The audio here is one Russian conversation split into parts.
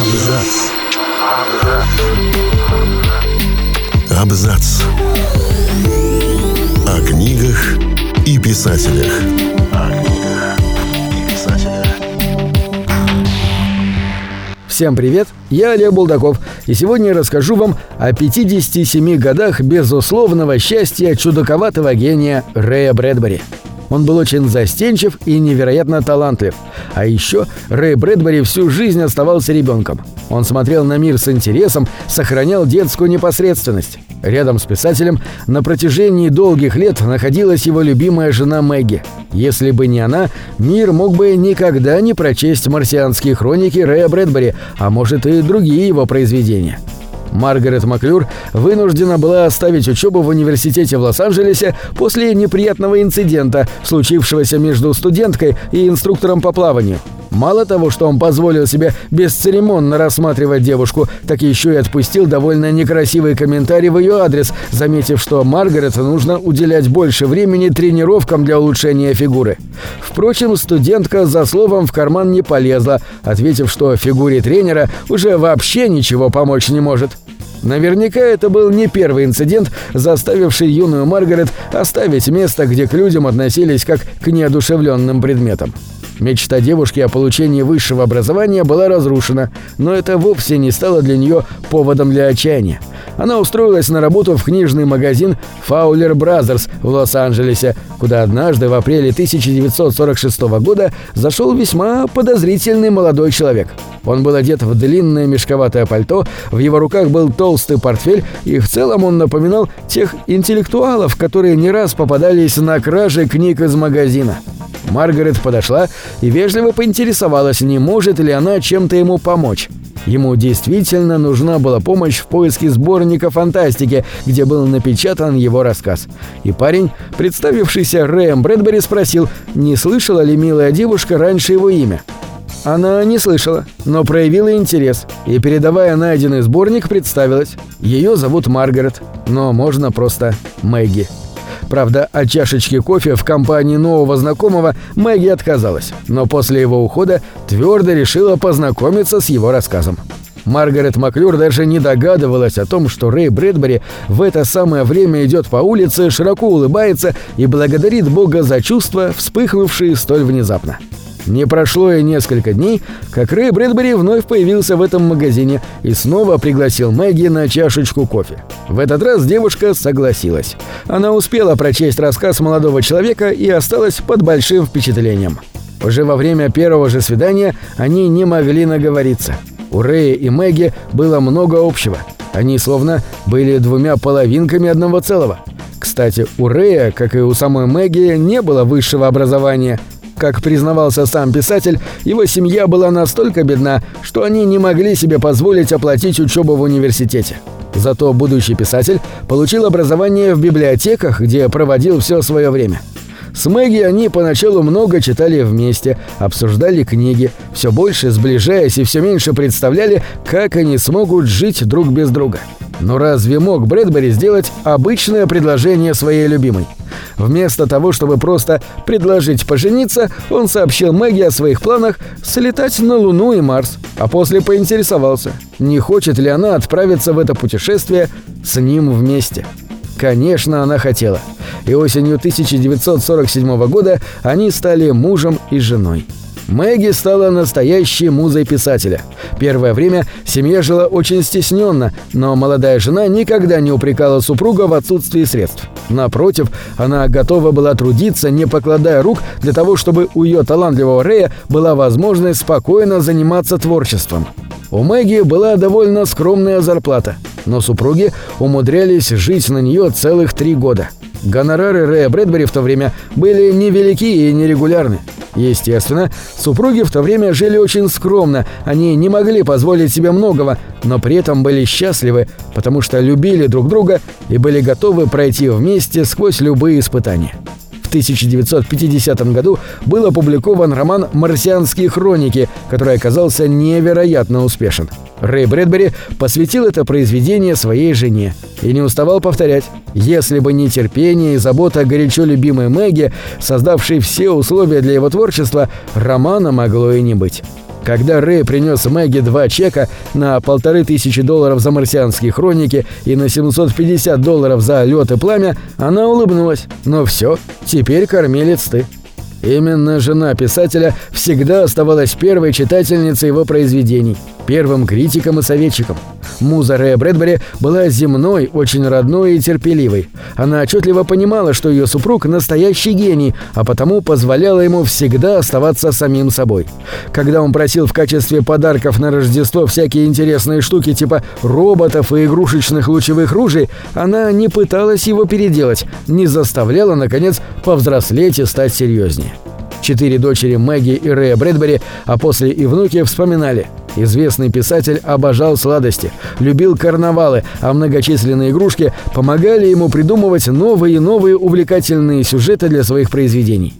Абзац. Абзац. О книгах и писателях. Всем привет, я Олег Булдаков, и сегодня я расскажу вам о 57 годах безусловного счастья чудаковатого гения Рэя Брэдбери. Он был очень застенчив и невероятно талантлив. А еще Рэй Брэдбери всю жизнь оставался ребенком. Он смотрел на мир с интересом, сохранял детскую непосредственность. Рядом с писателем на протяжении долгих лет находилась его любимая жена Мэгги. Если бы не она, мир мог бы никогда не прочесть марсианские хроники Рэя Брэдбери, а может и другие его произведения. Маргарет Маклюр вынуждена была оставить учебу в университете в Лос-Анджелесе после неприятного инцидента, случившегося между студенткой и инструктором по плаванию. Мало того, что он позволил себе бесцеремонно рассматривать девушку, так еще и отпустил довольно некрасивый комментарий в ее адрес, заметив, что Маргарет нужно уделять больше времени тренировкам для улучшения фигуры. Впрочем, студентка за словом в карман не полезла, ответив, что фигуре тренера уже вообще ничего помочь не может. Наверняка это был не первый инцидент, заставивший юную Маргарет оставить место, где к людям относились как к неодушевленным предметам. Мечта девушки о получении высшего образования была разрушена, но это вовсе не стало для нее поводом для отчаяния. Она устроилась на работу в книжный магазин Fowler Brothers в Лос-Анджелесе, куда однажды в апреле 1946 года зашел весьма подозрительный молодой человек. Он был одет в длинное мешковатое пальто, в его руках был толстый портфель, и в целом он напоминал тех интеллектуалов, которые не раз попадались на краже книг из магазина. Маргарет подошла и вежливо поинтересовалась, не может ли она чем-то ему помочь. Ему действительно нужна была помощь в поиске сборника фантастики, где был напечатан его рассказ. И парень, представившийся Рэем Брэдбери, спросил, не слышала ли милая девушка раньше его имя. Она не слышала, но проявила интерес и, передавая найденный сборник, представилась. Ее зовут Маргарет, но можно просто Мэгги. Правда, от чашечки кофе в компании нового знакомого Мэгги отказалась, но после его ухода твердо решила познакомиться с его рассказом. Маргарет Маклюр даже не догадывалась о том, что Рэй Брэдбери в это самое время идет по улице, широко улыбается и благодарит Бога за чувства, вспыхнувшие столь внезапно. Не прошло и несколько дней, как Рэй Брэдбери вновь появился в этом магазине и снова пригласил Мэгги на чашечку кофе. В этот раз девушка согласилась. Она успела прочесть рассказ молодого человека и осталась под большим впечатлением. Уже во время первого же свидания они не могли наговориться. У Рэя и Мэгги было много общего. Они словно были двумя половинками одного целого. Кстати, у Рэя, как и у самой Мэгги, не было высшего образования – как признавался сам писатель, его семья была настолько бедна, что они не могли себе позволить оплатить учебу в университете. Зато будущий писатель получил образование в библиотеках, где проводил все свое время. С Мэгги они поначалу много читали вместе, обсуждали книги, все больше сближаясь и все меньше представляли, как они смогут жить друг без друга. Но разве мог Брэдбери сделать обычное предложение своей любимой? Вместо того, чтобы просто предложить пожениться, он сообщил Мэгги о своих планах слетать на Луну и Марс, а после поинтересовался, не хочет ли она отправиться в это путешествие с ним вместе. Конечно, она хотела. И осенью 1947 года они стали мужем и женой. Мэгги стала настоящей музой писателя. Первое время семья жила очень стесненно, но молодая жена никогда не упрекала супруга в отсутствии средств. Напротив, она готова была трудиться, не покладая рук, для того, чтобы у ее талантливого Рэя была возможность спокойно заниматься творчеством. У Мэгги была довольно скромная зарплата, но супруги умудрялись жить на нее целых три года. Гонорары Рэя Брэдбери в то время были невелики и нерегулярны. Естественно, супруги в то время жили очень скромно, они не могли позволить себе многого, но при этом были счастливы, потому что любили друг друга и были готовы пройти вместе сквозь любые испытания. 1950 году был опубликован роман «Марсианские хроники», который оказался невероятно успешен. Рэй Брэдбери посвятил это произведение своей жене и не уставал повторять «Если бы не терпение и забота горячо любимой Мэгги, создавшей все условия для его творчества, романа могло и не быть». Когда Рэй принес Мэгги два чека на полторы тысячи долларов за марсианские хроники и на 750 долларов за лед и пламя, она улыбнулась. Но все, теперь кормилец ты. Именно жена писателя всегда оставалась первой читательницей его произведений, первым критиком и советчиком. Муза Рэя Брэдбери была земной, очень родной и терпеливой. Она отчетливо понимала, что ее супруг – настоящий гений, а потому позволяла ему всегда оставаться самим собой. Когда он просил в качестве подарков на Рождество всякие интересные штуки типа роботов и игрушечных лучевых ружей, она не пыталась его переделать, не заставляла, наконец, повзрослеть и стать серьезнее. Четыре дочери Мэгги и Рэя Брэдбери, а после и внуки вспоминали. Известный писатель обожал сладости, любил карнавалы, а многочисленные игрушки помогали ему придумывать новые и новые увлекательные сюжеты для своих произведений.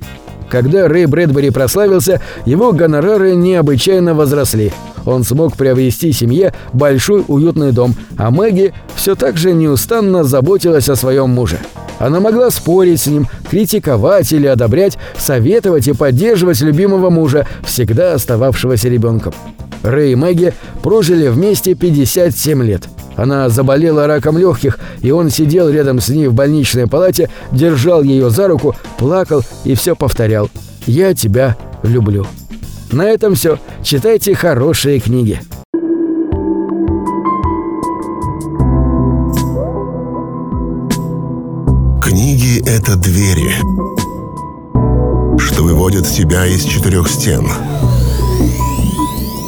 Когда Рэй Брэдбери прославился, его гонорары необычайно возросли. Он смог приобрести семье большой уютный дом, а Мэгги все так же неустанно заботилась о своем муже. Она могла спорить с ним, критиковать или одобрять, советовать и поддерживать любимого мужа, всегда остававшегося ребенком. Рэй и Мэгги прожили вместе 57 лет. Она заболела раком легких, и он сидел рядом с ней в больничной палате, держал ее за руку, плакал и все повторял «Я тебя люблю». На этом все. Читайте хорошие книги. Книги — это двери, что выводят тебя из четырех стен.